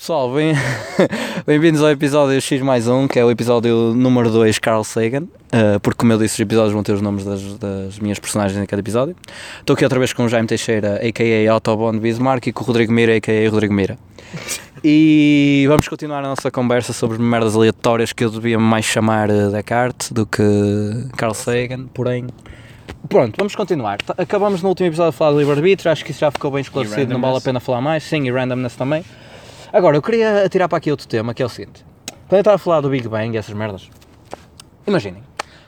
Pessoal, bem- bem-vindos ao episódio X mais um, que é o episódio número 2, Carl Sagan, uh, porque como eu disse, os episódios vão ter os nomes das, das minhas personagens em cada episódio. Estou aqui outra vez com o Jaime Teixeira, a.k.a. Autobahn Bismarck, e com o Rodrigo Mira, a.k.a. Rodrigo Mira. E vamos continuar a nossa conversa sobre merdas aleatórias que eu devia mais chamar uh, Descartes do que Carl Sagan, porém... Pronto, vamos continuar. Acabamos no último episódio a falar do livre-arbítrio, acho que isso já ficou bem esclarecido, não vale a pena falar mais. Sim, e randomness também. Agora, eu queria atirar para aqui outro tema, que é o seguinte. Quando eu estava a falar do Big Bang e essas merdas, imaginem,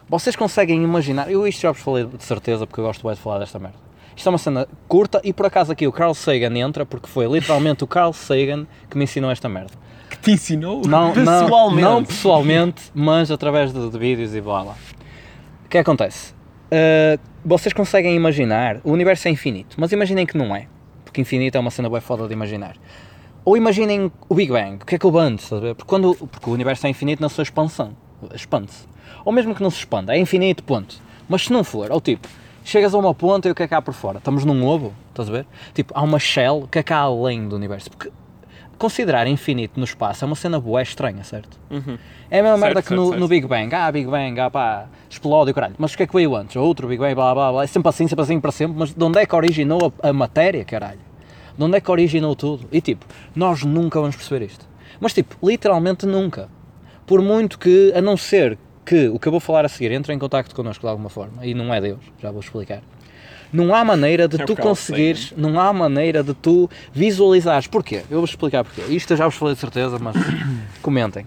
vocês conseguem imaginar, eu isto já vos falei de certeza, porque eu gosto bem de falar desta merda. Isto é uma cena curta e por acaso aqui o Carl Sagan entra, porque foi literalmente o Carl Sagan que me ensinou esta merda. Que te ensinou Não, não, pessoalmente. não pessoalmente, mas através de, de vídeos e blá blá. O que acontece? Uh, vocês conseguem imaginar, o universo é infinito, mas imaginem que não é, porque infinito é uma cena bem foda de imaginar. Ou imaginem o Big Bang, o que é que o bande? Porque, quando, porque o universo é infinito na sua expansão, expande-se. Ou mesmo que não se expanda, é infinito, ponto. Mas se não for, ou tipo, chegas a uma ponta e o que é que há por fora? Estamos num ovo, estás a ver? Tipo, há uma shell, o que é que há além do universo? Porque considerar infinito no espaço é uma cena boa estranha, certo? Uhum. É a mesma Certo, merda que certo, no, certo. no Big Bang. Ah, Big Bang, ah pá, explode e o caralho. Mas o que é que veio antes? Outro Big Bang, blá blá blá. É sempre assim, sempre assim, para sempre. Mas de onde é que originou a, a matéria, caralho? De onde é que originou tudo? E tipo, nós nunca vamos perceber isto. Mas tipo, literalmente nunca. Por muito que, a não ser que o que eu vou falar a seguir entre em contacto connosco de alguma forma, e não é Deus, já vou explicar. Não há maneira de É tu conseguires, não há maneira de tu visualizares. Porquê? Eu vou explicar porquê. Isto eu já vos falei de certeza, mas comentem.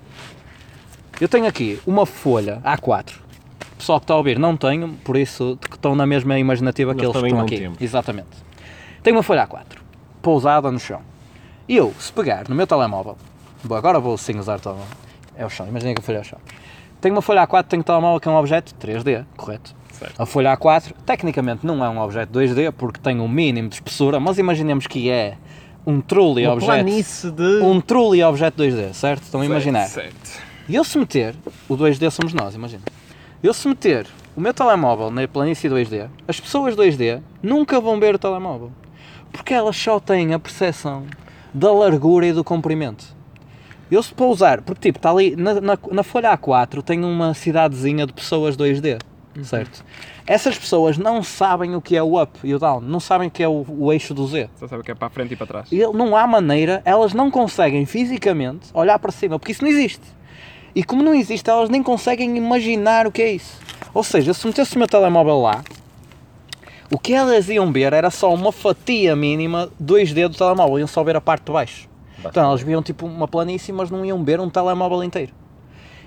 Eu tenho aqui uma folha A4. O pessoal que está a ouvir não tenho, por isso que estão na mesma imaginativa que Nós eles estão aqui. temos. Exatamente. Tenho uma folha A4, pousada no chão. E eu, se pegar no meu telemóvel, bom, agora vou sim usar o telemóvel, é o chão, imaginem que a folha é o chão. Tenho uma folha A4, tenho um telemóvel que é um objeto 3D, correto? Certo. A folha A4, tecnicamente não é um objeto 2D porque tem um mínimo de espessura, mas imaginemos que é um truly Uma objeto. de... Um truly objeto 2D, certo? Estão a imaginar? Certo. E eu se meter, o 2D somos nós, imagina. Eu se meter o meu telemóvel na planície 2D, as pessoas 2D nunca vão ver o telemóvel. Porque elas só têm a percepção da largura e do comprimento. Eu se pousar, porque tipo, está ali na, na, na folha A4 tem uma cidadezinha de pessoas 2D, certo? Essas pessoas não sabem o que é o up e o down, não sabem o que é o, o eixo do Z. Só sabe o que é para a frente e para trás. E não há maneira, elas não conseguem fisicamente olhar para cima, porque isso não existe. E como não existe, elas nem conseguem imaginar o que é isso. Ou seja, se metesse o meu telemóvel lá, o que elas iam ver era só uma fatia mínima 2D do telemóvel, iam só ver a parte de baixo. Então elas viam tipo uma planície, mas não iam ver um telemóvel inteiro.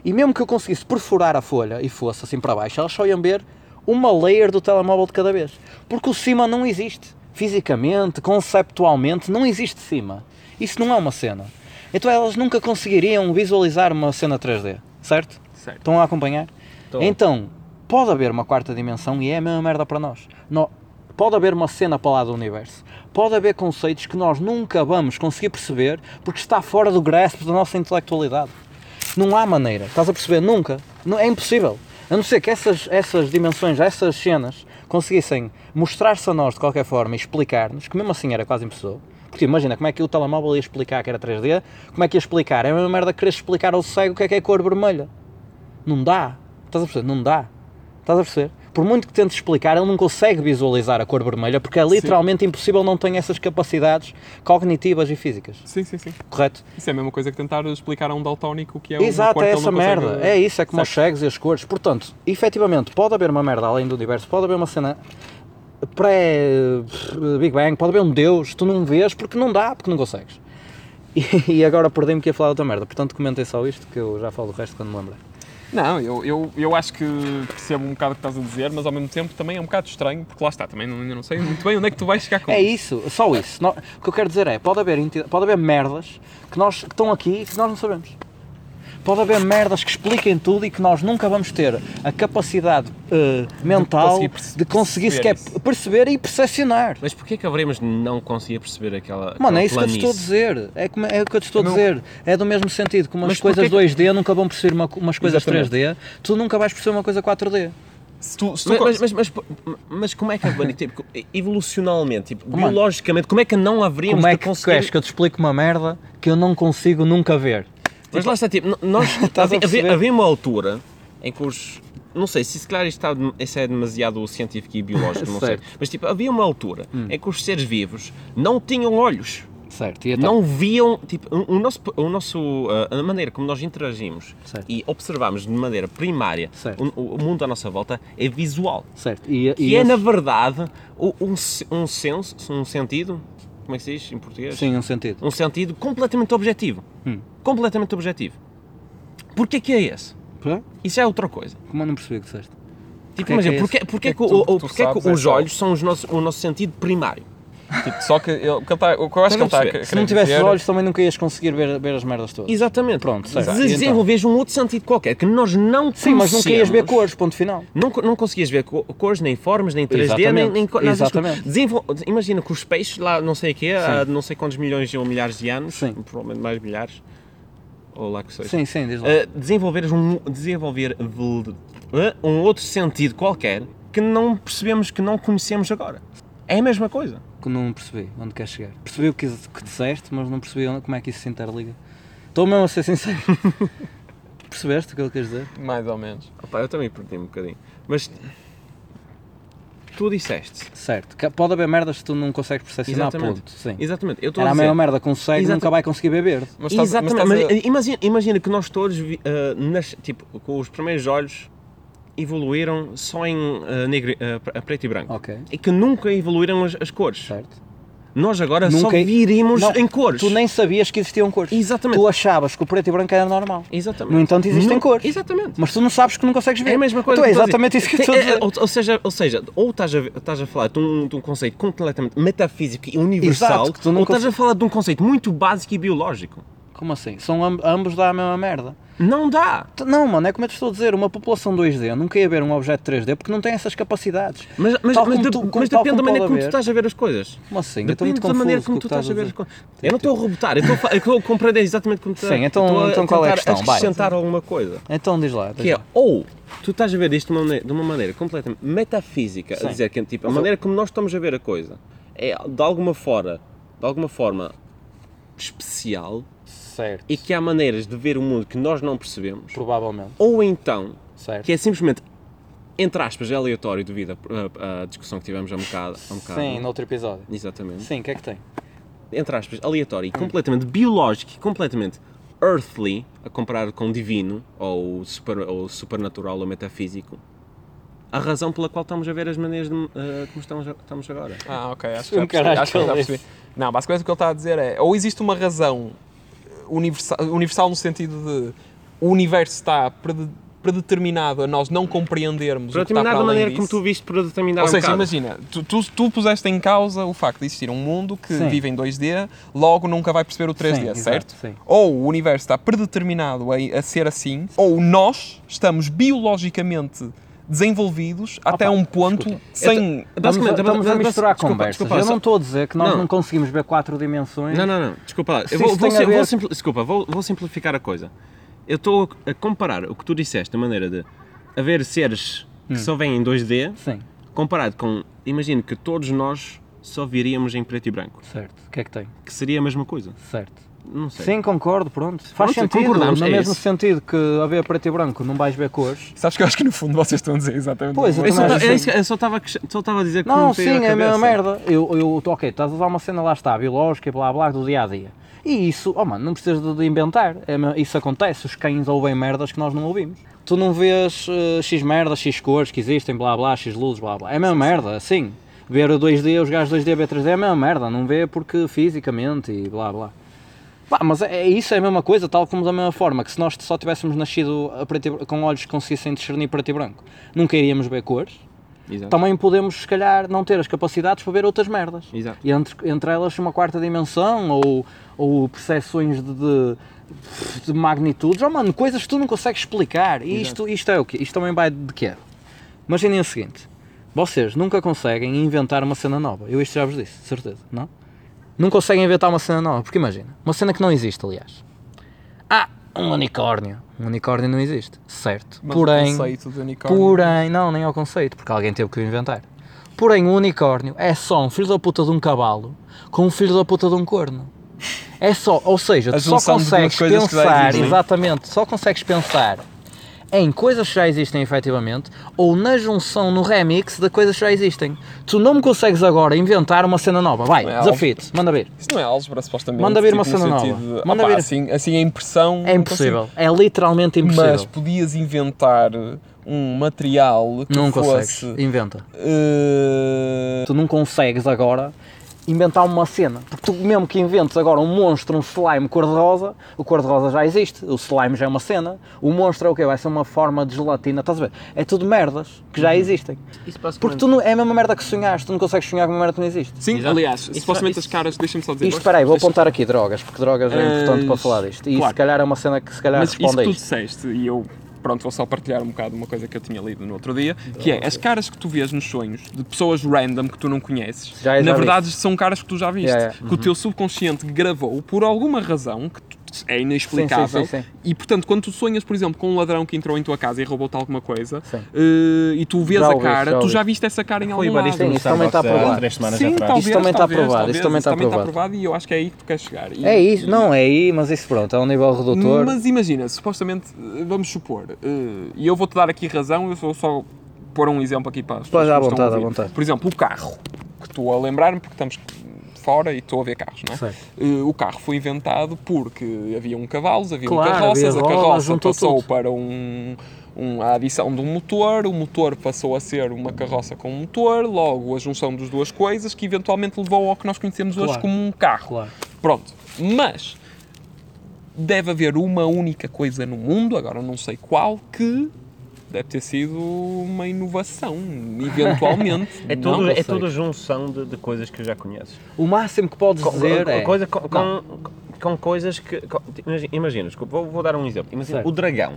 E mesmo que eu conseguisse perfurar a folha e fosse assim para baixo, elas só iam ver uma layer do telemóvel de cada vez. Porque o cima não existe. Fisicamente, conceptualmente, não existe cima. Isso não é uma cena. Então elas nunca conseguiriam visualizar uma cena 3D, certo? Certo. Estão a acompanhar? Estou. Então, pode haver uma quarta dimensão e é a mesma merda para nós. No- pode haver uma cena para lá do universo. Pode haver conceitos que nós nunca vamos conseguir perceber porque está fora do grasp da nossa intelectualidade. Não há maneira, estás a perceber? Nunca. Não, é impossível. A não ser que essas, essas dimensões, essas cenas, conseguissem mostrar-se a nós de qualquer forma e explicar-nos, que mesmo assim era quase impossível. Porque imagina como é que o telemóvel ia explicar que era 3D, como é que ia explicar? É a mesma merda que querer explicar ao cego o que é que é cor vermelha. Não dá. Estás a perceber? Não dá. Estás a perceber? Por muito que tentes explicar, ele não consegue visualizar a cor vermelha porque é literalmente impossível, não tem essas capacidades cognitivas e físicas. Sim, sim, sim. Correto? Isso é a mesma coisa que tentar explicar a um daltónico o que é uma Exato, cor é essa não consegue- merda. É isso, é como os cegos e as cores. Portanto, efetivamente, pode haver uma merda além do universo, pode haver uma cena pré-Big Bang, pode haver um Deus, tu não vês porque não dá, porque não consegues. E, e agora perdi-me que ia falar outra merda, portanto comentei só isto que eu já falo do resto quando me lembrar. Não, eu, eu, eu acho que percebo um bocado o que estás a dizer, mas ao mesmo tempo também é um bocado estranho, porque lá está, também não, ainda não sei muito bem onde é que tu vais chegar com É isso, só isso. Nó- o que eu quero dizer é, pode haver, pode haver merdas que, nós, que estão aqui e que nós não sabemos. Pode haver merdas que expliquem tudo e que nós nunca vamos ter a capacidade eh, mental conseguir perce- de conseguir perceber sequer isso. perceber e percepcionar. Mas porquê que haveremos de não conseguir perceber aquela. Mano, aquela é isso que eu te estou a dizer. É, como- é o que eu te estou a dizer. É do mesmo sentido. Como as Mas coisas porquê 2D nunca vão perceber uma- umas coisas Exatamente. 3D, tu nunca vais perceber uma coisa 4D. Se tu, se tu Mas, mas, mas, mas, mas como é que a tipo, evolucionalmente, tipo, mano, biologicamente, como é que não haveríamos Como é de que conseguir... queres que eu te explique uma merda que eu não consigo nunca ver? Mas lá está, tipo, nós, havia, havia, uma altura em que os... Não sei se, calhar isto, está, isso é demasiado científico e biológico, não sei. Mas tipo, havia uma altura em que os seres vivos não tinham olhos. Certo, e então? Não viam, tipo, o nosso, o nosso, ah, a maneira como nós interagimos Certo. e observamos de maneira primária o, o mundo à nossa volta é visual. Certo, e, Que e é, esse- na verdade, um, um senso, um sentido, como é que se diz em português? Sim, um sentido. Um sentido completamente objetivo. Hum. Completamente objetivo. Porquê que é esse? Isso é outra coisa. Como eu não percebi o que disseste? Tipo, Porquê imagina, que é porquê, que, é os olhos são os nossos, o nosso sentido primário? Tipo, só que ele, que ele tá, o que eu acho que ele está Se não tivesses dizer- olhos também nunca ias conseguir ver, ver as merdas todas. Exatamente. Pronto, certo. Então? Desenvolves um outro sentido qualquer que nós não Sim, mas nunca ias ver cores, ponto final. Não, não conseguias ver co- cores, nem formas, nem 3D, nem, Exatamente, nem nada dessas exatamente. coisas. Desenvol- Imagina que os peixes lá, não sei o quê, há não sei quantos milhões ou milhares de anos, Sim. provavelmente mais milhares, ou lá que seja, Sim, sim, diz lá. uh, desenvolveres um, desenvolver uh, um outro sentido qualquer que não percebemos, que não conhecemos agora. É a mesma coisa. Que não percebi onde queres chegar. Percebi o que, que disseste, mas não percebi onde- como é que isso se interliga. Estou mesmo a ser sincero. Percebeste o que ele quer dizer? Mais ou menos. Opa, eu também perdi um bocadinho. Mas tu disseste. Certo. Que Pode haver merdas que tu não consegues percepcionar, Exatamente. ponto. Sim. Exatamente. Eu estou Era a a dizer. mesma merda com cego Exata- nunca vai conseguir verde. Mas estás, mas Exatamente, estás mas a- imagina, imagina que nós todos, ah, nas- tipo, com os primeiros olhos, evoluíram só em ah, negro, ah, pre- preto e branco. Ok. E que nunca evoluíram as, as cores. Certo. Nós agora só Nunca- viríamos Não, em cores. Tu nem sabias que existiam cores. Exatamente. Tu achavas que o preto e branco era normal. Exatamente. No entanto, existem Não- cores. Exatamente. Mas tu não sabes que não consegues ver. É a mesma coisa. Então é exatamente isso que Tem- dizer. é, Ou, ou seja, ou seja, ou estás a, estás a falar de um, de um conceito completamente metafísico e universal, Exato, tu ou estás a falar de um conceito muito básico e biológico. Como assim? São amb- ambos da mesma merda. Não dá. Não, mano, é como eu te estou a dizer, uma população 2D nunca ia ver um objeto 3D porque não tem essas capacidades. Mas, mas, mas, tu- mas como- tal depende da maneira como tu estás a ver as coisas. Como assim? Depende da maneira com como tu estás a ver as coisas. Eu não estou a rebotar, eu estou a, a compreender exatamente como tu Sim, então- então qual é a questão? Vai. acrescentar alguma coisa. Então diz lá. diz Que é, ou tu estás a ver isto de uma maneira, de uma maneira completamente metafísica, Sim. a dizer que tipo, a maneira como nós estamos a ver a coisa é de alguma forma, de alguma forma especial Certo. e que há maneiras de ver o mundo que nós não percebemos, Provavelmente. ou então Certo. que é simplesmente entre aspas, aleatório devido à discussão que tivemos há um bocado. Há um bocado. Sim, no outro episódio. Exatamente. Sim, o que é que tem? Entre aspas, aleatório e completamente biológico e completamente earthly, a comparar com divino, ou, super, ou supernatural ou metafísico, a razão pela qual estamos a ver as maneiras de, eh, como estamos, estamos agora. Ah, ok, acho que Um já percebi. Acho que já percebi. Não, basicamente o que ele está a dizer é, ou existe uma razão universal, universal no sentido de o universo está prede- predeterminado a nós não compreendermos Para o que está para da além maneira disso. como tu viste para determinar Ou um seja, bocado. imagina, tu, tu, tu puseste em causa o facto de existir um mundo que Sim. vive em 2D, logo nunca vai perceber o 3D, Sim, exato, certo? sim. Ou o universo está predeterminado a, a ser assim, ou nós estamos biologicamente desenvolvidos até um ponto escuta. sem... Estamos, a, Basicamente, estamos a misturar desculpa, conversas. desculpa, eu só- não estou a dizer que nós não, Não. conseguimos ver quatro dimensões. Não, não, não, desculpa lá. Se Eu vou, vou, sim- vou ver- simpli- desculpa, vou, vou simplificar a coisa. Eu estou a comparar o que tu disseste, a maneira de haver seres Hum. que só vêm em 2D, Sim, comparado com, imagino que todos nós só viríamos em preto e branco, certo. O que é que tem? que seria a mesma coisa. Certo. Não sei. Sim, concordo, pronto. Faz Pronto, sentido, concordamos, no é mesmo isso. sentido que haver preto e branco não vais ver cores. Sabes que eu acho que no fundo vocês estão a dizer exatamente Pois, o eu só, é isso eu só estava a só estava a dizer que Não, veio sim, é a mesma merda. Eu, eu, ok, estás a usar uma cena lá está, biológica e blá blá do dia a dia. E isso, oh mano, não precisas de, de inventar. É isso acontece, os cães ouvem merdas que nós não ouvimos. Tu não vês eh, X merdas, X cores que existem, blá blá, X luzes, blá blá. É a mesma merda, sim. Ver o 2D, os gajos 2D, B3D é a mesma merda, não vê porque fisicamente e blá blá. Pá, mas é, é isso, é a mesma coisa, tal como da mesma forma que se nós só tivéssemos nascido e com olhos que conseguissem discernir preto e branco, nunca iríamos ver cores. Exato. Também podemos, se calhar, não ter as capacidades para ver outras merdas. Exato. E entre, entre elas uma quarta dimensão ou, ou percepções de, de, de magnitudes. Oh, mano, coisas que tu não consegues explicar. E isto, isto é o quê? Isto também vai de quê? Imaginem o seguinte. Vocês nunca conseguem inventar uma cena nova. Eu isto já vos disse, de certeza, não? Não conseguem inventar uma cena nova. Porque imagina, uma cena que não existe, aliás. Ah, um unicórnio. Um unicórnio não existe, certo. Mas Porém, o conceito de unicórnio... porém, não, nem é o conceito, porque alguém teve que o inventar. Porém, o unicórnio é só um filho da puta de um cavalo com um filho da puta de um corno. É só, ou seja, tu só consegues pensar, exatamente, só consegues pensar em coisas que já existem efetivamente ou na junção, no remix de coisas que já existem. Tu não me consegues agora inventar uma cena nova. Vai, é desafio-te, manda vir. Isso não é álgebra, supostamente. Manda vir uma tipo, no cena nova. de- Manda vir. Assim, assim a impressão... É impossível, é literalmente impossível. Mas podias inventar um material que não fosse... consegues, inventa. eh, Tu não consegues agora inventar uma cena. Porque tu mesmo que inventes agora um monstro, um slime cor-de-rosa, o cor-de-rosa já existe, o slime já é uma cena, o monstro é o quê? Vai ser uma forma de gelatina, estás a ver? É tudo merdas que já existem. Isso Porque tu não, é a mesma merda que sonhaste, tu não consegues sonhar com uma merda que não existe. Sim, Exato. aliás, Isso- supostamente isso- as caras... Deixa-me só dizer... Isto, espera aí, vou apontar aqui drogas, porque drogas é importante para Eh, falar disto. E claro. se calhar é uma cena que se calhar Mas isso responde que a tu isto. disseste, e eu pronto, vou só partilhar um bocado uma coisa que eu tinha lido no outro dia, que é as caras que tu vês nos sonhos de pessoas random que tu não conheces, Já- já na vi. verdade são caras que tu já viste, Yeah, yeah. que o teu subconsciente gravou por alguma razão que tu- é inexplicável. Sim, sim, sim, sim. E portanto, quando tu sonhas, por exemplo, com um ladrão que entrou em tua casa e roubou-te alguma coisa, eh, e tu vês Já a cara, já tu já viste essa cara em algum Barista lado. Sim, no isso também está aprovado. Sim, talvez, Isso também está aprovado, isso também está aprovado. e eu acho que é aí que tu queres chegar. E- É isso, não é aí, mas isso pronto, é um nível redutor. Mas imagina, supostamente, eh, vamos supor, eh, e eu vou-te dar aqui razão, eu vou só pôr um exemplo aqui para as Pois, pessoas à estão a vontade, à vontade. Por exemplo, o carro, que estou a lembrar-me porque estamos fora e estou a ver carros, não é? Eh, o carro foi inventado porque havia um cavalos, havia Claro, um carroças, havia a carroça passou tudo. para um, um- a adição de um motor, o motor passou a ser uma carroça com um motor, logo a junção das duas coisas que eventualmente levou ao que nós conhecemos hoje Claro. como um carro. Claro. Pronto, mas deve haver uma única coisa no mundo, agora não sei qual, que deve ter sido uma inovação, eventualmente. É não? tudo, é consegue. tudo junção de, de coisas que já conheces. O máximo que podes dizer com- é. coisa, com, com, Não. com coisas que. com- imagina, imagina, desculpa, vou, vou dar um exemplo. Imagina, Certo. o dragão.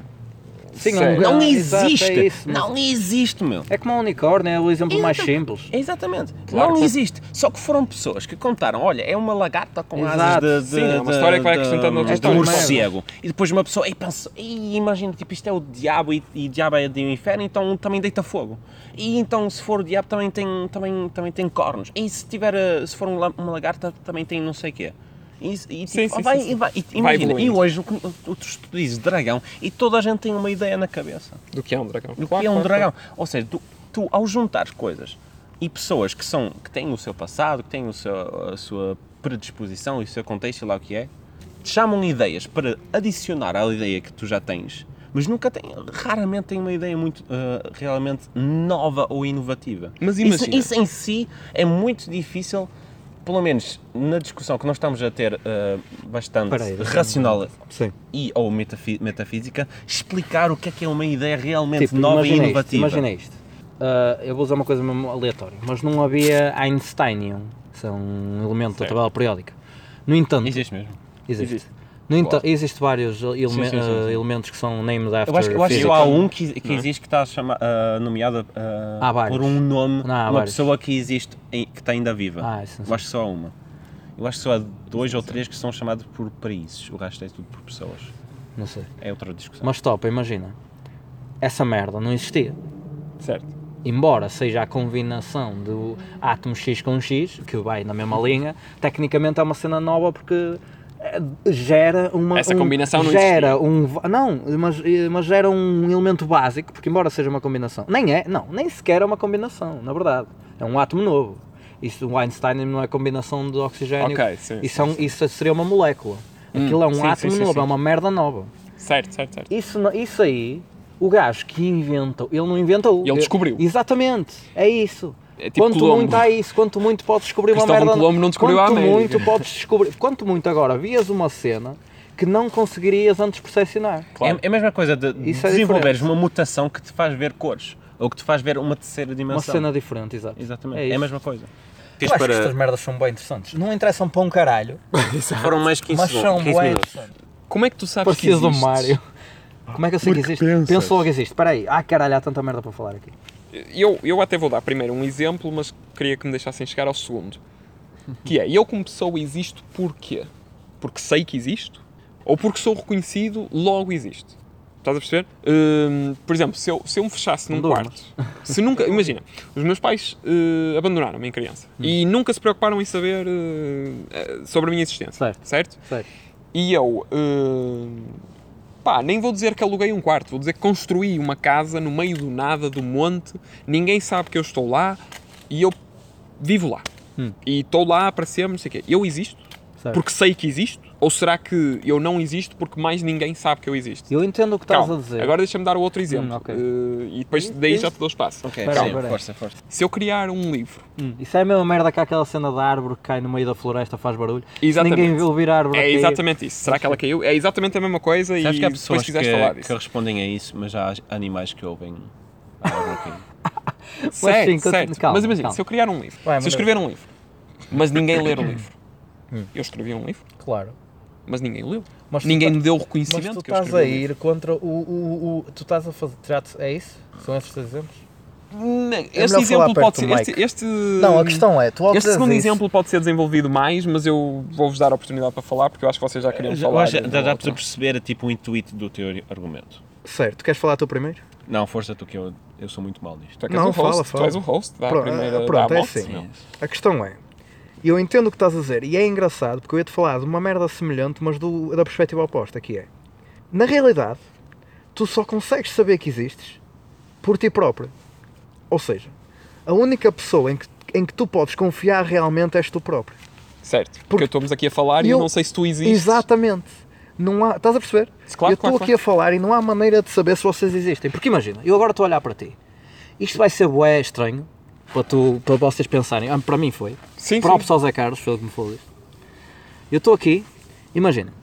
Sim, Não é, existe! é isso, não existe, meu! É como um unicórnio, é o exemplo mais simples. Exatamente. Claro não que- existe. Só que foram pessoas que contaram, olha, é uma lagarta com Exato. asas de, de, Sim, é uma de- história que vai de- acrescentando outras de um histórias. morcego. E depois uma pessoa, e pensa, e imagina, tipo, isto é o diabo e, e diabo é de um inferno, então também deita fogo. E então, se for o diabo, também tem, também, também tem cornos. E se tiver, eh, se for um uma lagarta, também tem não sei o quê. E, e, tipo, Sim, sim, vai, sim, e vai- e Vai imagina, e hoje o que- tu, tu dizes dragão e toda a gente tem uma ideia na cabeça Do que é um dragão. do Claro, que é um claro, dragão. Ou seja, tu, tu ao juntar coisas e pessoas que são que têm o seu passado, que têm o seu, a sua predisposição e o seu contexto, sei lá o que é, te chamam ideias para adicionar à ideia que tu já tens, mas nunca têm, raramente têm uma ideia muito ah, realmente nova ou inovativa. Mas Isso, imagina. isso em si é muito difícil. Pelo menos na discussão que nós estamos a ter ah, bastante racional Sim. e ou metafi- metafísica, explicar o que é que é uma ideia realmente Tipo, nova e imagina isto, inovativa. imagina isto. Ah, eu vou usar uma coisa mesmo aleatória, mas não havia Einsteinium, isso é um elemento da Certo. tabela periódica. No entanto, Existe mesmo. existe. Existe. No entanto, Claro. existem vários eleme- sim, sim, sim. elementos que são named after Eu acho, eu acho que physics. há um que, que é? existe que está chama, nomeado Há vários. por um nome, Não, uma vários. pessoa que existe, em- que está ainda viva. Ah, eu acho que só há uma. Eu acho que só há dois ou três que são chamados por países. O resto é tudo por pessoas. Não sei. É outra discussão. Mas topa, imagina. Essa merda não existia. Certo. Embora seja a combinação do átomo X com X, que vai na mesma linha, tecnicamente é uma cena nova porque gera uma. Essa um- combinação não gera um Não, mas, mas gera um elemento básico, porque embora seja uma combinação. Nem é, não, nem sequer é uma combinação, na verdade. É um átomo novo. Isso, o Einstein não é combinação de oxigênio. Ok, sim, Isso, sim, é um- isso seria uma molécula. Hum, Aquilo é um átomo novo, é uma merda nova. Certo, certo, certo. Isso, isso aí, o gajo que inventou, ele não inventou. Ele descobriu. Exatamente, é isso. É tipo quanto Colombo. muito há isso, quanto muito podes descobrir uma Cristóvão merda. Colombo não descobriu a quanto América. muito podes descobrir, quanto muito agora vias uma cena que não conseguirias antes percepcionar. Claro. É, é a mesma coisa de Isso é desenvolveres diferente. uma mutação que te faz ver cores. Ou que te faz ver uma terceira Uma dimensão. cena diferente, exato. Exatamente. É É, a mesma coisa. Eu acho que estas merdas são bem interessantes. Não interessam para um caralho, Foram mais 15 mas são 15 bem interessantes. Como é que tu sabes que Parecido do existe? Mário. Como é que eu sei que Porque existe? pensas. Penso logo que existe. Espera aí. Ah, caralho, há tanta merda para falar aqui. Eu, eu até vou dar primeiro um exemplo, mas queria que me deixassem chegar ao segundo. Que é, eu como pessoa existo porquê? Porque sei que existo? Ou porque sou reconhecido, logo existo? Estás a perceber? Hum, por exemplo, se eu, se eu me fechasse num quarto, se nunca, imagina, os meus pais eh, abandonaram-me em criança Hum. e nunca se preocuparam em saber eh, sobre a minha existência, Certo. certo? Sério. E eu, hum, pá, nem vou dizer que aluguei um quarto, vou dizer que construí uma casa no meio do nada, do monte, ninguém sabe que eu estou lá e eu vivo lá. Hum. E estou lá para sempre, não sei o quê. Eu existo Certo. porque sei que existo? Ou será que eu não existo porque mais ninguém sabe que eu existo? Eu entendo o que estás Calma, a dizer. agora deixa-me dar o outro exemplo. Hum, ok. Eh, e depois daí já te dou espaço. Ok, aí, sim, força, força. Se eu criar um livro, Hum, Isso é a mesma merda que aquela cena da árvore que cai no meio da floresta, faz barulho. Se Exatamente. ninguém viu vir a árvore é cair- exatamente isso. Será que ela caiu? É exatamente a mesma coisa Sabes e que há depois pessoas que, que respondem a isso, mas há animais que ouvem a árvore aqui. Certo, sim, certo. calma, mas imagina, calma. se eu criar um livro, Vai, se eu escrever um livro, mas ninguém ler o livro, eu escrevi um livro, Claro. Mas ninguém o leu. Mas tu ninguém tá- me deu o Mas reconhecimento tu que eu estás a ir contra o, o, o- Tu estás a fazer. trato- É isso? São esses exemplos? Não, É Este exemplo pode ser. Este, este, Não, a questão é. Tu Este segundo isso- exemplo pode ser desenvolvido mais, mas eu vou-vos dar a oportunidade para falar porque eu acho que vocês já queriam Já, falar. já, dá para perceber tipo, o intuito do teu argumento. Certo, queres falar tu primeiro? Não, força tu que eu, eu sou muito mal nisto. Tu é Não, o host, fala, tu fala. és o host, dá a Pronto, primeira pronto, dá a é assim. não. A questão é, eu entendo o que estás a dizer e é engraçado porque eu ia-te falar de uma merda semelhante, mas do- da perspectiva oposta, que é, na realidade, tu só consegues saber que existes por ti próprio. Ou seja, a única pessoa em que, em que tu podes confiar realmente és tu próprio. Certo, porque, Porque estamos aqui a falar e eu- eu não sei se tu existes. Exatamente. Não há, estás a perceber? Claro, eu estou claro, aqui claro. a falar e não há maneira de saber se vocês existem. Porque imagina, eu agora estou a olhar para ti. Isto vai ser bué estranho para, tu, para vocês pensarem. Ah, para mim foi. Sim, Próprio sim. só Zé Carlos, foi ele que me falou isto. Eu estou aqui, imagina.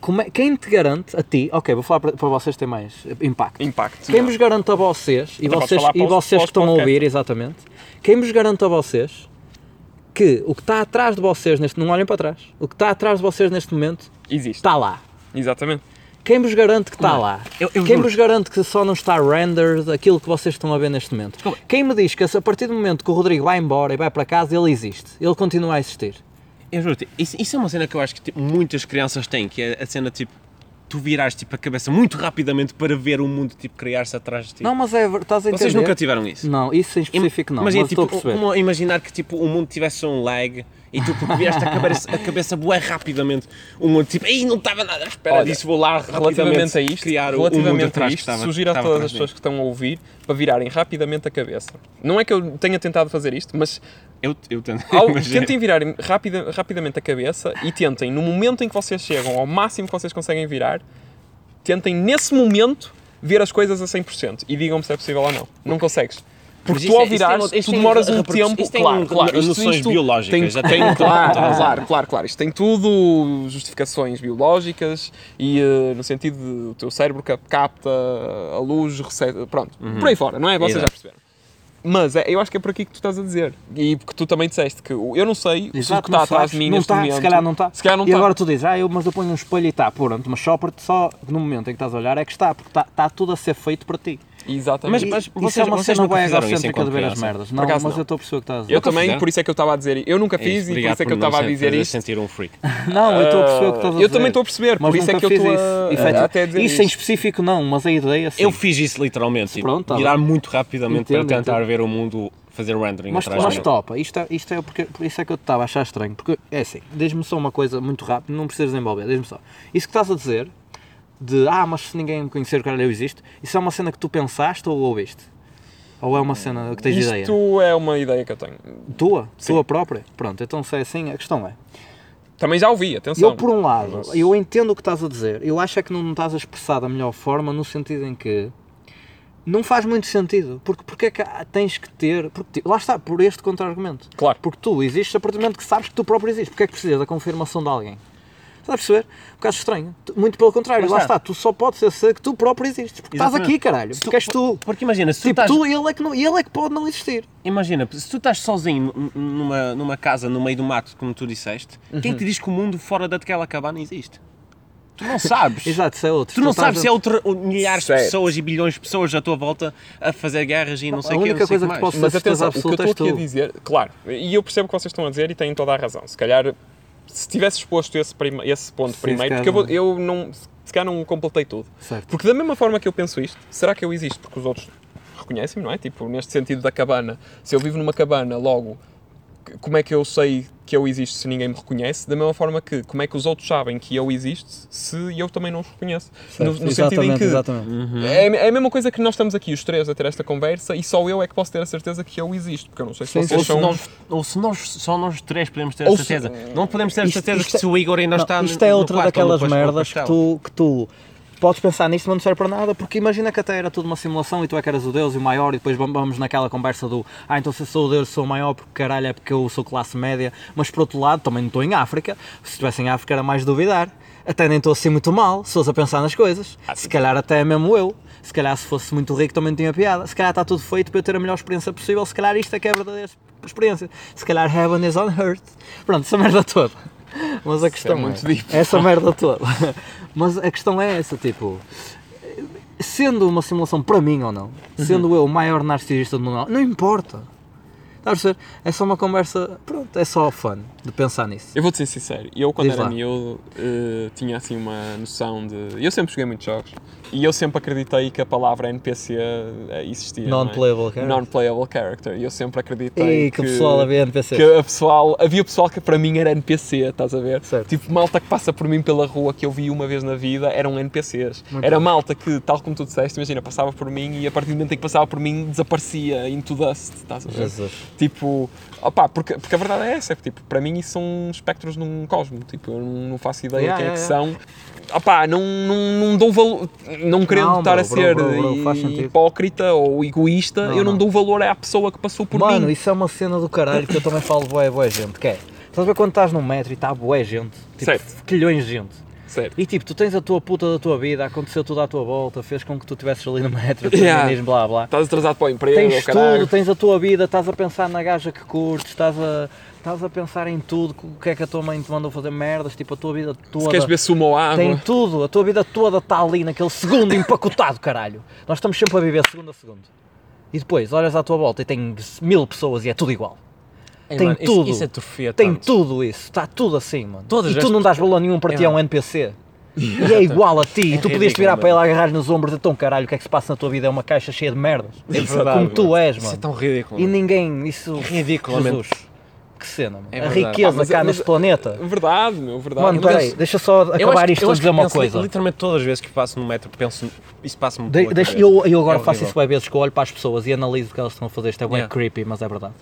Como é- quem te garante a ti, ok, vou falar para, para vocês ter mais impacto. Impacto. Quem vos garante a vocês, e vocês, e para os- vocês para que estão a podcasts. ouvir, exatamente, quem vos garante a vocês que o que está atrás de vocês neste não olhem para trás, o que está atrás de vocês neste momento Existe. está lá. Exatamente. Quem vos garante que está lá? Eu- eu Quem juro. vos garante que só não está rendered aquilo que vocês estão a ver neste momento? Quem me diz que a partir do momento que o Rodrigo vai embora e vai para casa, ele existe? Ele continua a existir? Eu juro-te, isso, isso é uma cena que eu acho que tipo, muitas crianças têm, que é a cena tipo, tu virares tipo, a cabeça muito rapidamente para ver o mundo tipo, criar-se atrás de ti. Não, mas é, estás a entender? Vocês nunca tiveram isso? Não, isso em específico não, Imagina, mas tipo, perceber. como imaginar que tipo, o mundo tivesse um lag e tu porque viraste a cabeça, a cabeça bué rapidamente, o mundo tipo, ei, não estava nada à espera Olha, disso, vou lá Relativamente a isto, criar mundo relativamente atrás que isto, estava sugiro a todas as pessoas que estão a ouvir para virarem rapidamente a cabeça. Não é que eu tenha tentado fazer isto, mas Eu, eu tento, ao, tentem virar rapida, rapidamente a cabeça e tentem, no momento em que vocês chegam ao máximo que vocês conseguem virar, tentem nesse momento ver as coisas a 100% e digam-me se é possível ou não. Não consegues. Porque tu é- ao virares, tu demoras um tempo. isto tem claro, claro. noções biológicas, tem- claro, claro, claro, claro. Isto tem tudo justificações biológicas e eh, no sentido de o teu cérebro cap- capta a luz, recebe, pronto, por aí fora, não é? Vocês já Exato. perceberam. Mas é, eu acho que é por aqui que tu estás a dizer. E porque tu também disseste que eu não sei se o que Exato, está atrás de mim não neste está, momento. Se calhar não está. Se calhar não e está. agora tu dizes, ah, eu, mas eu ponho um espelho e está. Pronto, mas só, só no momento em que estás a olhar é que está, porque está, está tudo a ser feito para ti. Exatamente. Mas- mas Isso vocês- é uma vocês cena nunca bem egocêntrica de ver as merdas. Não, acaso mas não. eu estou a perceber o que estás a dizer. eu também, por isso é que eu estava a dizer. Eu nunca É fiz e por isso é que eu não estava a dizer isto. sentir um freak. Não, eu estou a perceber o que estás a dizer. Eu também estou a perceber, Mas por isso é que eu fiz estou isso. a, dizer Isso em específico não, mas a ideia sim. Eu fiz isso literalmente, tipo, Pronto, tá virar muito rapidamente Entendo, para tentar ver o mundo fazer rendering Mas, atrás mas topa, isto é, isto é porque, por isso é que eu te estava a achar estranho. Porque é assim, diz-me só uma coisa muito rápida, não precisas desenvolver, diz-me só. Isso que estás a dizer, de ah, mas se ninguém me conhecer, caralho, eu existo, isso é uma cena que tu pensaste ou ouviste? Ou é uma cena que tens ideia? Isto é uma ideia que eu tenho. Tua? Sim. Tua própria? Pronto, então se é assim, a questão é. Também já ouvi, atenção. Eu, por um lado, Mas- eu entendo o que estás a dizer. Eu acho é que não estás a expressar da melhor forma, no sentido em que não faz muito sentido. Porque, porque é que tens que ter. Porque, lá está, por este contra-argumento. Claro. Porque tu existes a partir do momento que sabes que tu próprio existes. Porque é que precisas da confirmação de alguém? Estás a perceber? Um bocado estranho. Muito pelo contrário, Mas lá está. está. Tu só podes ser que tu próprio existes. Porque estás aqui, caralho. Se Porque és tu. Porque imagina, se tu Tipo, estás, tu, ele é, que não, ele é que pode não existir. imagina, se tu estás sozinho numa, numa casa no meio do mato, como tu disseste, quem Uhum. te diz que o mundo fora daquela cabana existe? Tu não sabes. Exato, isso é outro. Tu não sabes a- se é outra, milhares de Certo. pessoas e bilhões de pessoas à tua volta a fazer guerras e não sei a o quê, única não sei coisa que que posso-. Mas certeza atenção, o que eu absoluta estou aqui a dizer, claro, e eu percebo o que vocês estão a dizer e têm toda a razão. Se calhar, se tivesse exposto esse, prime- esse ponto Sim, primeiro, porque eu, vou- eu não. Se calhar não completei tudo. Certo. Porque da mesma forma que eu penso isto, será que eu existo porque os outros reconhecem-me, não é? Tipo, neste sentido da cabana. Se eu vivo numa cabana, logo, como é que eu sei que eu existo se ninguém me reconhece? Da mesma forma que, como é que os outros sabem que eu existo se eu também não os reconheço? No, no sentido em exatamente, que exatamente. é, é a mesma coisa que nós estamos aqui os três a ter esta conversa e só eu é que posso ter a certeza que eu existo, porque eu não sei se Sim, vocês Ou se, são... nós, ou se nós, só nós três podemos ter Ou a se- certeza. Não podemos ter a certeza isto que é- se o Igor ainda Não, está no isto é outra quarto, daquelas merdas que tu, que tu podes pensar nisto, mas não serve para nada, porque imagina que até era tudo uma simulação e tu é que eras o Deus e o maior, e depois vam- vamos naquela conversa do ah, então se eu sou o Deus, sou o maior, porque caralho é porque eu sou classe média, mas por outro lado também não estou em África, se estivesse em África era mais duvidar, até nem estou assim muito mal, se a pensar nas coisas, Ah, se calhar até mesmo eu. Se calhar se fosse muito rico também tinha piada. Se calhar está tudo feito para eu ter a melhor experiência possível. Se calhar isto é que é a verdadeira experiência. Se calhar heaven is on earth. Pronto, essa merda toda. Mas a questão é, muito deep. essa merda toda. Mas a questão é essa, tipo, sendo uma simulação para mim ou não, sendo eu o maior narcisista do mundo, não importa. Estás a perceber? É só uma conversa, pronto, é só fun de pensar nisso. Eu vou-te ser sincero, eu quando Diz era lá. miúdo eh, tinha assim uma noção de... Eu sempre joguei muitos jogos e eu sempre acreditei que a palavra NPC eh, existia. é? Non-playable character. Non-playable character. E eu sempre acreditei E que o pessoal havia NPC. que a pessoal, havia pessoal que para mim era NPC, estás a ver? Certo. Tipo, malta que passa por mim pela rua que eu vi uma vez na vida eram NPCs. Muito era malta que, tal como tu disseste, imagina, passava por mim e a partir do momento em que passava por mim desaparecia into dust, estás a ver? Jesus. Tipo, opá, porque, porque a verdade é essa, é que, tipo, para mim isso são espectros num cosmo, tipo, eu não, faço ideia Yeah, quem é que yeah, são. Opá, não, não, não dou valor, não querendo Não, estar bro, a ser bro, bro, hipócrita ou egoísta, Não, eu não, dou valor à pessoa que passou por Mano, mim. isso é uma cena do caralho que eu também falo boé, boé gente, que é, estás a ver quando estás num metro e está boé gente, tipo, Certo. quilhões de gente. Certo. E tipo, tu tens a tua puta da tua vida, aconteceu tudo à tua volta, fez com que tu estivesses ali no metro, Yeah. blá blá. Estás atrasado para o emprego, Tens tudo, tens a tua vida, estás a pensar na gaja que curtes, estás a, estás a pensar em tudo, o que é que a tua mãe te mandou fazer merdas, tipo a tua vida toda. Se queres beber sumo ou água, Tem tudo, a tua vida toda está ali naquele segundo empacotado, caralho. Nós estamos sempre a viver segundo a segundo. E depois olhas à tua volta e tem mil pessoas e é tudo igual. Ei, Tem mano, isso- tudo. Isso, é atrofia Tem tanto. tudo isso, está tudo assim, mano. Todas e tu não dás valor nenhum para É ti a um. NPC. E é igual a ti, e tu podias ridículo, virar para ele mano. agarrar nos ombros e então caralho, o que é que se passa na tua vida? É uma caixa cheia de merdas. É verdade, Como tu mano. és, Isso é mano. tão ridículo. E mano. ninguém, isso. Ridiculamente. Jesus. Que cena, mano. É a verdade. riqueza mas- cá mas- neste planeta. Verdade, meu, verdade. Mano, peraí, deixa só Eu acho acabar que- isto a acho dizer uma coisa. Literalmente todas as vezes que passo no metro, penso. Isso passa-me De, deixa- eu, eu agora É faço horrível. isso bem vezes que eu olho para as pessoas e analiso o que elas estão a fazer. Isto é bem Yeah. creepy, mas é verdade.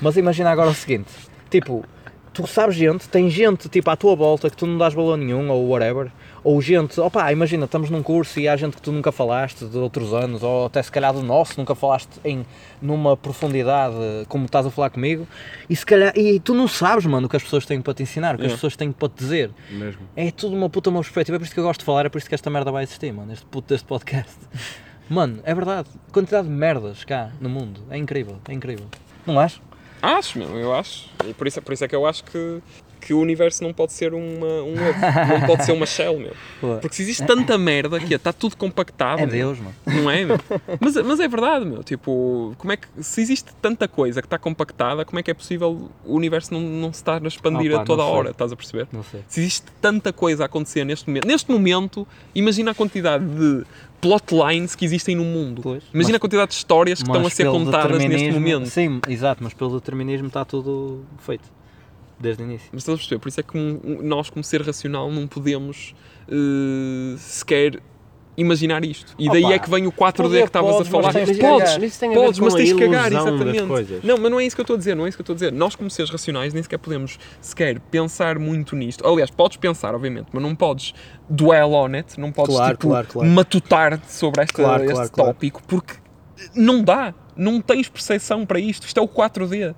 Mas imagina agora o seguinte: tipo, tu sabes gente, tem gente tipo à tua volta que tu não dás valor nenhum ou whatever. Ou gente, opá, imagina, estamos num curso e há gente que tu nunca falaste de outros anos, ou até se calhar do nosso, nunca falaste em numa profundidade como estás a falar comigo, e se calhar, e tu não sabes, mano, o que as pessoas têm para te ensinar, o que as Yeah. pessoas têm para te dizer. Mesmo. É tudo uma puta uma perspectiva, é por isso que eu gosto de falar, é por isso que esta merda vai existir, mano, este puto deste podcast. Mano, é verdade, a quantidade de merdas cá no mundo, é incrível, é incrível. Não achas? Acho, meu, eu acho. E por isso, por isso é que eu acho que, que o universo não pode ser uma, um ovo, não pode ser uma shell, meu. Porque se existe tanta merda que está tudo compactado. É Deus, mano. Não é, meu? Mas, mas é verdade, meu. Tipo, como é que, se existe tanta coisa que está compactada, como é que é possível o universo não, não se estar a expandir Opa, a toda a hora? Estás a perceber? Não sei. Se existe tanta coisa a acontecer neste momento, neste momento, imagina a quantidade de plotlines que existem no mundo. Pois. Imagina a quantidade de histórias que estão a ser contadas neste momento. Sim, exato, mas pelo determinismo está tudo feito. Desde o início. Mas estás a perceber? Por isso é que um- um- nós, como ser racional, não podemos eh, sequer imaginar isto. E daí Opa, é que vem o 4D poder que estavas a falar. Podes, podes, mas tens de cagar, exatamente. Não, mas não é isso que eu estou a dizer, não é isso que eu estou a dizer. Nós, como seres racionais, nem sequer podemos sequer pensar muito nisto. Aliás, podes pensar, obviamente, mas não podes dwell on it, não podes Claro, tipo, claro, claro. matutar sobre esta, Claro, este claro. tópico, porque não dá. Não tens percepção para isto. Isto é o 4D.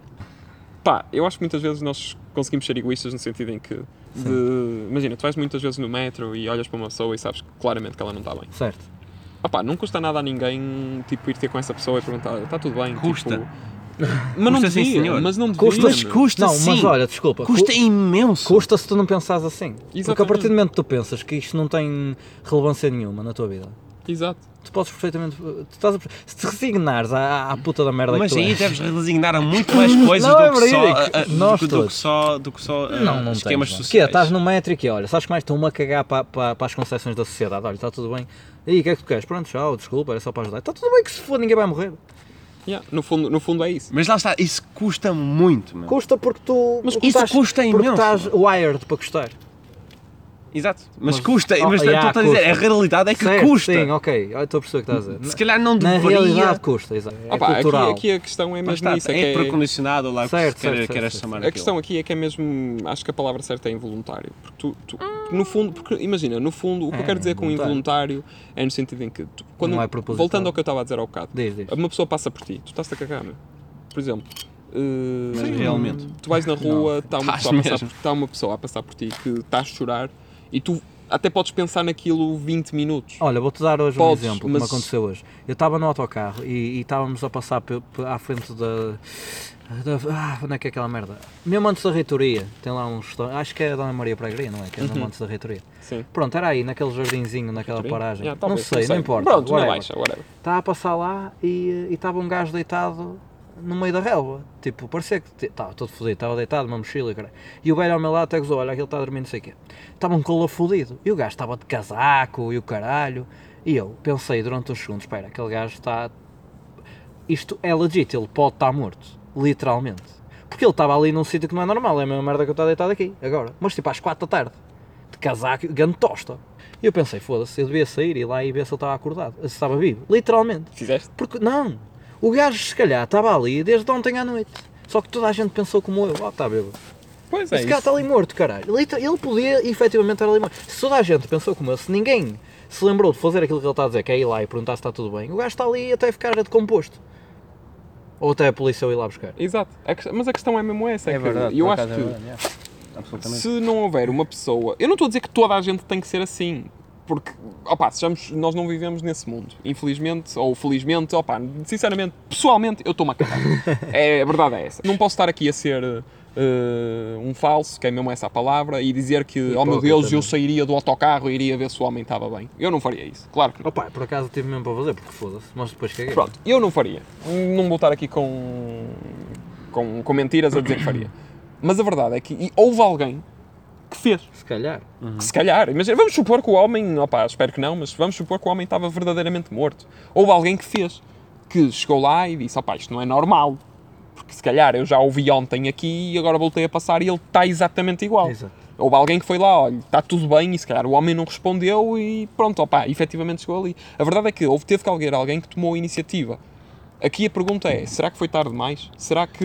Pá, eu acho que muitas vezes nós conseguimos ser egoístas no sentido em que. De- imagina, tu vais muitas vezes no metro e olhas para uma pessoa e sabes claramente que ela não está bem. Certo. Ah pá, não custa nada a ninguém tipo, ir ter com essa pessoa e perguntar, está tudo bem? Custa. Tipo, mas não Custa sim, devia, senhor. mas não devia. Custa, meu. custa não, mas sim. olha, desculpa. Custa cu- imenso. Custa se tu não pensares assim. Porque a Exatamente. partir do momento que tu pensas que isto não tem relevância nenhuma na tua vida, Exato. Tu podes perfeitamente. Tu estás a- se te resignares à, à puta da merda Mas que tu aí és. deves resignar a muito mais coisas Não, é do, que só, a- a- Nós do, que- do que só, do que só ah, Não, não esquemas tens, mano. sociais. Que Estás no metro e olha, sabes que mais estão-me a cagar para, para, para as concepções da sociedade. Olha, está tudo bem. E o que é que tu queres? Pronto, tchau, desculpa, era só para ajudar. Está tudo bem que se for, ninguém vai morrer. Yeah, no, fundo, no fundo é isso. Mas lá está, isso custa muito, meu. Custa porque tu. Mas porque isso estás- custa Porque imenso, estás wired para custar. Exato. Mas, Mas- custa, Oh, mas yeah, estou a dizer, custa. a realidade é que Certo, custa. Sim, ok. Eu Estou a perceber o que estás a dizer. Se calhar não Na deveria. realidade custa, exato. É Opa, aqui, cultural. aqui a questão é mesmo está, isso. É, é, que é- precondicionado lá Certo, que certo, queres, certo, queres certo. chamar A questão aqui é que é mesmo, acho que a palavra certa é involuntário. Porque tu, tu- no fundo, porque imagina, no fundo, o que eu É, quero dizer com involuntário. é no sentido em que, tu, quando, Não é voltando ao que eu estava a dizer ao bocado, Diz, diz. uma pessoa passa por ti, tu estás-te a cagar, meu. Por exemplo, Mas realmente. tu vais na rua, está uma, Estás pessoa a passar está uma pessoa a passar por ti que está a chorar e tu até podes pensar naquilo 20 minutos. Olha, vou-te dar hoje Podes, um exemplo mas- que me aconteceu hoje. Eu estava no autocarro e, e estávamos a passar à frente da, da- Ah, onde é que é aquela merda? Mesmo antes da reitoria. Tem lá um restaurante. Acho que é a Dona Maria Peregria, não é? Que é Uhum. antes da reitoria. Sim. Pronto, era aí, naquele jardinzinho, naquela paragem. Yeah, não, talvez, sei, não importa. Pronto, na whatever. baixa, whatever. Estava a passar lá e e estava um gajo deitado no meio da relva. Tipo, parecia que estava todo fodido, estava deitado, uma mochila e caralho. E o velho ao meu lado até gozou, olha, aquele está a dormir, não sei o quê. Estava um calor fodido. E o gajo estava de casaco e o caralho. E eu pensei durante uns segundos, espera, aquele gajo está... Isto é legit, ele pode estar morto. Literalmente. Porque ele estava ali num sítio que não é normal, é a mesma merda que eu estou deitado aqui, agora. Mas tipo às 4 da tarde. De casaco, grande tosta. E eu pensei, foda-se, eu devia sair e lá e ver se ele estava acordado, se estava vivo. Literalmente. Fizeste? Porque, não, o gajo se calhar estava ali desde ontem à noite. Só que toda a gente pensou como eu, ó, está bêbado. Pois é. Esse cara isso. está ali morto, caralho. Ele, ele podia efetivamente estar ali morto. Se toda a gente pensou como eu, se ninguém se lembrou de fazer aquilo que ele está a dizer, que é ir lá e perguntar se está tudo bem, o gajo está ali até ficar decomposto. Ou até a polícia o ir lá buscar. Exato. A que- mas a questão é mesmo essa. É, que verdade. eu acho acaso que é se não houver uma pessoa. Eu não estou a dizer que toda a gente tem que ser assim. Porque, opá, sejamos, nós não vivemos nesse mundo. Infelizmente, ou felizmente, opá, sinceramente, pessoalmente, eu estou-me a cagar. é, a verdade é essa. Não posso estar aqui a ser eh, um falso, que é mesmo essa a palavra, e dizer que, oh meu Deus, eu não. sairia do autocarro e iria ver se o homem estava bem. Eu não faria isso, claro que não. Opa, por acaso tive mesmo para fazer, porque foda-se, mas depois caguei. Pronto, eu não faria. Não vou estar aqui com, com, com mentiras a dizer que faria. Mas a verdade é que e houve alguém que fez. Se calhar. Que se calhar, imagina, vamos supor que o homem, opá, espero que não, mas vamos supor que o homem estava verdadeiramente morto. Houve alguém que fez, que chegou lá e disse, opá, isto não é normal. Porque se calhar eu já ouvi ontem aqui e agora voltei a passar e ele está exatamente igual. Exato. Houve alguém que foi lá, olha, está tudo bem, e se calhar o homem não respondeu e pronto, opá, efetivamente chegou ali. A verdade é que houve, teve que alguém, alguém que tomou a iniciativa. Aqui a pergunta é, será que foi tarde demais? Será que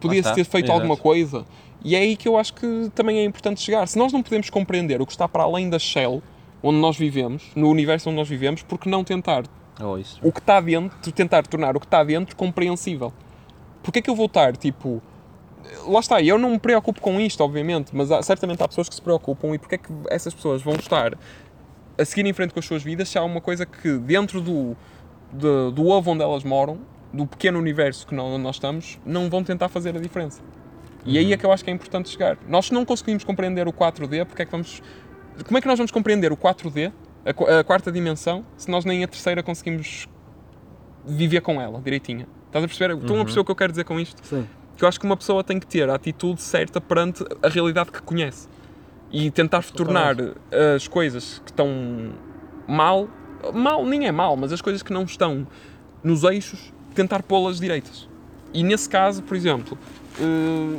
podia-se ter feito exato. alguma coisa? E é aí que eu acho que também é importante chegar. Se nós não podemos compreender o que está para além da shell, onde nós vivemos, no universo onde nós vivemos, por que não tentar Oh, o que está dentro, tentar tornar o que está dentro compreensível? Porquê é que eu vou estar, tipo... Lá está, eu não me preocupo com isto, obviamente, mas há- certamente há pessoas que se preocupam e porquê é que essas pessoas vão estar a seguir em frente com as suas vidas se há uma coisa que dentro do, do, do ovo onde elas moram, do pequeno universo que nós, onde nós estamos, não vão tentar fazer a diferença. E aí é que eu acho que é importante chegar. Nós se não conseguimos compreender o 4D, porque é que vamos... Como é que nós vamos compreender o 4D, a, a quarta dimensão, se nós nem a terceira conseguimos viver com ela, direitinha? Estás a perceber? Estão a perceber o que eu quero dizer com isto? Sim. Que eu acho que uma pessoa tem que ter a atitude certa perante a realidade que conhece. E tentar tornar as coisas que estão mal, mal nem é mal, mas as coisas que não estão nos eixos, tentar pô-las direitas. E nesse caso, por exemplo, eh,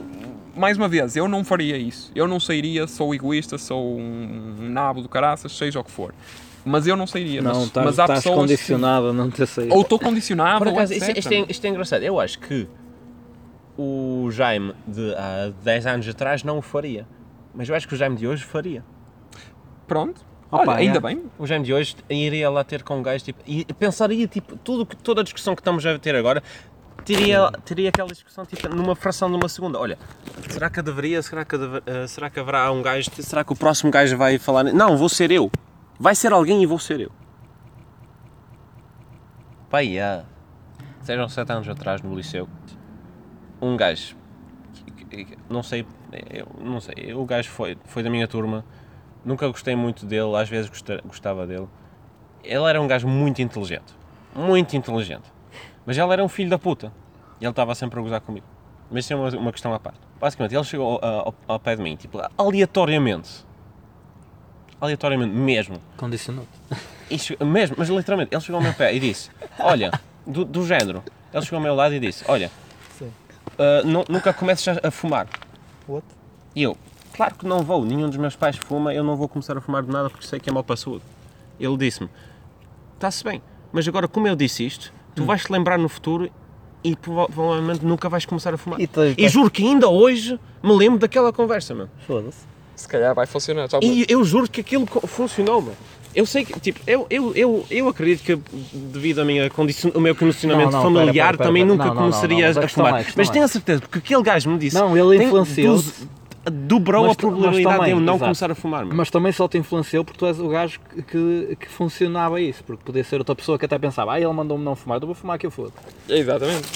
mais uma vez, eu não faria isso. Eu não sairia, sou egoísta, sou um nabo do caraças, seja o que for. Mas eu não sairia. Não, mas, estás, mas há estás pessoas que- condicionado a não ter saído. ou estou condicionado, Por ou acaso, isto, etc. isto é, isto é engraçado. Eu acho que o Jaime de há 10 anos atrás não o faria. Mas eu acho que o Jaime de hoje faria. Pronto. Opa, Olha, ainda é. bem. O Jaime de hoje iria lá ter com um gajo tipo, e pensaria tipo, tudo, toda a discussão que estamos a ter agora teria, teria aquela discussão tipo, numa fração de uma segunda. Olha, será que deveria? Será que, deve- eh, será que haverá um gajo? Será que o próximo gajo vai falar? Não, vou ser eu. Vai ser alguém e vou ser eu. Pai, há sejam sete anos atrás no liceu, um gajo, não sei, eu não sei, o gajo foi, foi da minha turma, nunca gostei muito dele, às vezes gosta- gostava dele. ele era um gajo muito inteligente. Muito inteligente. Mas ele era um filho da puta. E ele estava sempre a gozar comigo. Mas isso é uma, uma questão à parte. Basicamente, ele chegou ao, ao- ao pé de mim, tipo, aleatoriamente. Aleatoriamente mesmo. Condicionou. E che- mesmo, mas literalmente, ele chegou ao meu pé e disse: Olha, do, do género, ele chegou ao meu lado e disse: Olha, nu- nunca comeces a, a fumar. What? E eu, claro que não vou, nenhum dos meus pais fuma, eu não vou começar a fumar de nada porque sei que é mau para a saúde. Ele disse-me: Está-se bem, mas agora, como eu disse isto, tu Hum. vais-te lembrar no futuro e prova- provavelmente nunca vais começar a fumar. E tu- E juro que ainda hoje me lembro daquela conversa, meu. Foda-se. Se calhar vai funcionar. Já E eu juro que aquilo funcionou, meu. Eu sei que, tipo, eu, eu, eu, eu acredito que devido ao minha condicion, o meu condicionamento Não, não, familiar pera, pera, pera, também pera. nunca Não, começaria a a fumar. é, mas é. tenho a certeza, porque aquele gajo me disse. Não, ele doze- Dobrou Mas a probabilidade de eu também, não exato. começar a fumar, meu. Mas também só te influenciou porque tu és o gajo que, que, que funcionava isso. Porque podia ser outra pessoa que até pensava, ah, ele mandou-me não fumar, eu vou fumar que eu foda. Exatamente.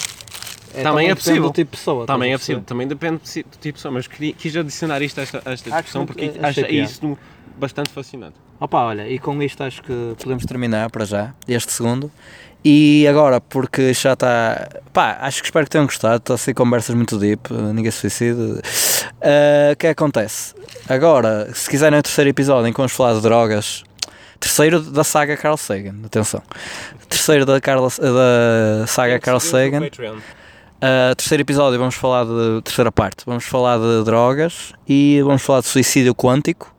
É, Também é depende possível. do tipo de pessoa. Também é possível, também depende do tipo de pessoa, mas queria, quis adicionar isto a esta, a esta discussão que- porque achei acho piada. isso bastante fascinante. Opa, olha, e com isto acho que podemos terminar para já, este segundo. E agora, porque já está. Pá, acho que espero que tenham gostado. Está a ser conversas muito deep, ninguém se suicida. Ah, O que é que acontece? Agora, se quiserem o terceiro episódio em que vamos falar de drogas, terceiro da saga Carl Sagan, atenção. Terceiro da, Carla, da saga Carl Sagan. Uh, terceiro episódio vamos falar de terceira parte, vamos falar de drogas e vamos falar de suicídio quântico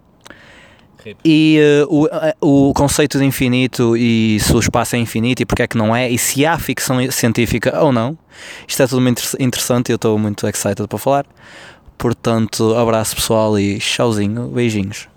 E uh, o, o conceito de infinito e se o espaço é infinito e porque é que não é e se há ficção científica ou não. Isto é tudo muito inter- interessante e eu estou muito excited para falar. Portanto, abraço pessoal e tchauzinho, beijinhos.